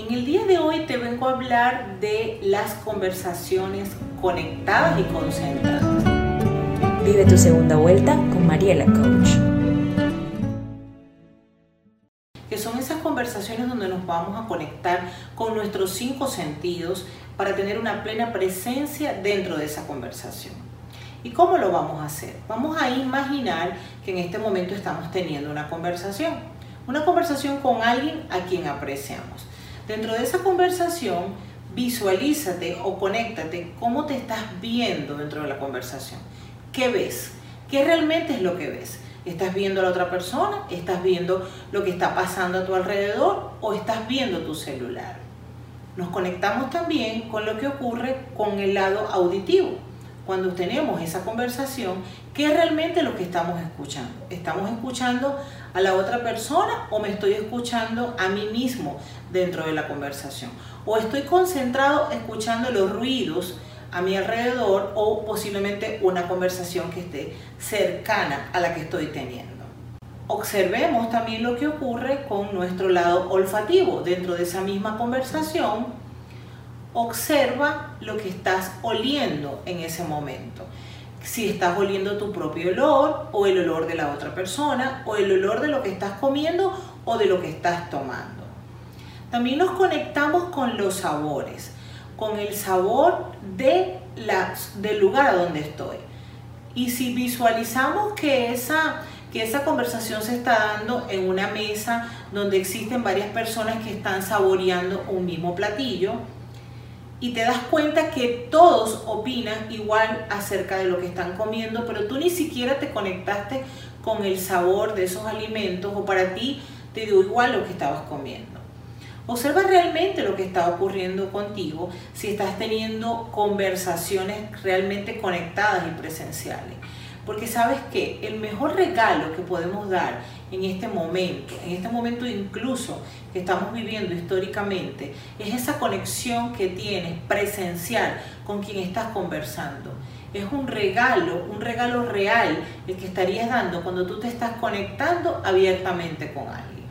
En el día de hoy te vengo a hablar de las conversaciones conectadas y concentradas. Vive tu segunda vuelta con Mariela Coach. Que son esas conversaciones donde nos vamos a conectar con nuestros cinco sentidos para tener una plena presencia dentro de esa conversación. ¿Y cómo lo vamos a hacer? Vamos a imaginar que en este momento estamos teniendo una conversación. Una conversación con alguien a quien apreciamos. Dentro de esa conversación, visualízate o conéctate cómo te estás viendo dentro de la conversación. ¿Qué ves? ¿Qué realmente es lo que ves? ¿Estás viendo a la otra persona? ¿Estás viendo lo que está pasando a tu alrededor? ¿O estás viendo tu celular? Nos conectamos también con lo que ocurre con el lado auditivo. Cuando tenemos esa conversación, ¿qué es realmente lo que estamos escuchando? ¿Estamos escuchando a la otra persona o me estoy escuchando a mí mismo dentro de la conversación? ¿O estoy concentrado escuchando los ruidos a mi alrededor o posiblemente una conversación que esté cercana a la que estoy teniendo? Observemos también lo que ocurre con nuestro lado olfativo. Dentro de esa misma conversación, observa lo que estás oliendo en ese momento si estás oliendo tu propio olor o el olor de la otra persona o el olor de lo que estás comiendo o de lo que estás tomando. También nos conectamos con los sabores, con el sabor de la, del lugar a donde estoy. Y si visualizamos que esa, que esa conversación se está dando en una mesa donde existen varias personas que están saboreando un mismo platillo, y te das cuenta que todos opinan igual acerca de lo que están comiendo, pero tú ni siquiera te conectaste con el sabor de esos alimentos o para ti te dio igual lo que estabas comiendo. Observa realmente lo que está ocurriendo contigo si estás teniendo conversaciones realmente conectadas y presenciales. Porque sabes que el mejor regalo que podemos dar en este momento, en este momento incluso que estamos viviendo históricamente, es esa conexión que tienes presencial con quien estás conversando. Es un regalo, un regalo real el que estarías dando cuando tú te estás conectando abiertamente con alguien.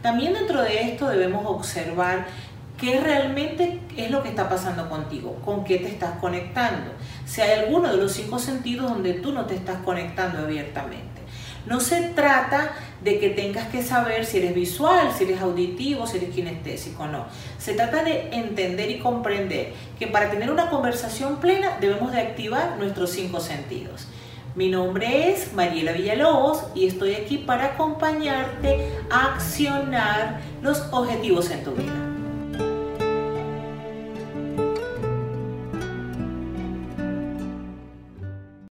También dentro de esto debemos observar qué realmente es lo que está pasando contigo, con qué te estás conectando. Si hay alguno de los cinco sentidos donde tú no te estás conectando abiertamente. No se trata de que tengas que saber si eres visual, si eres auditivo, si eres kinestésico, no. Se trata de entender y comprender que para tener una conversación plena debemos de activar nuestros cinco sentidos. Mi nombre es Mariela Villalobos y estoy aquí para acompañarte a accionar los objetivos en tu vida.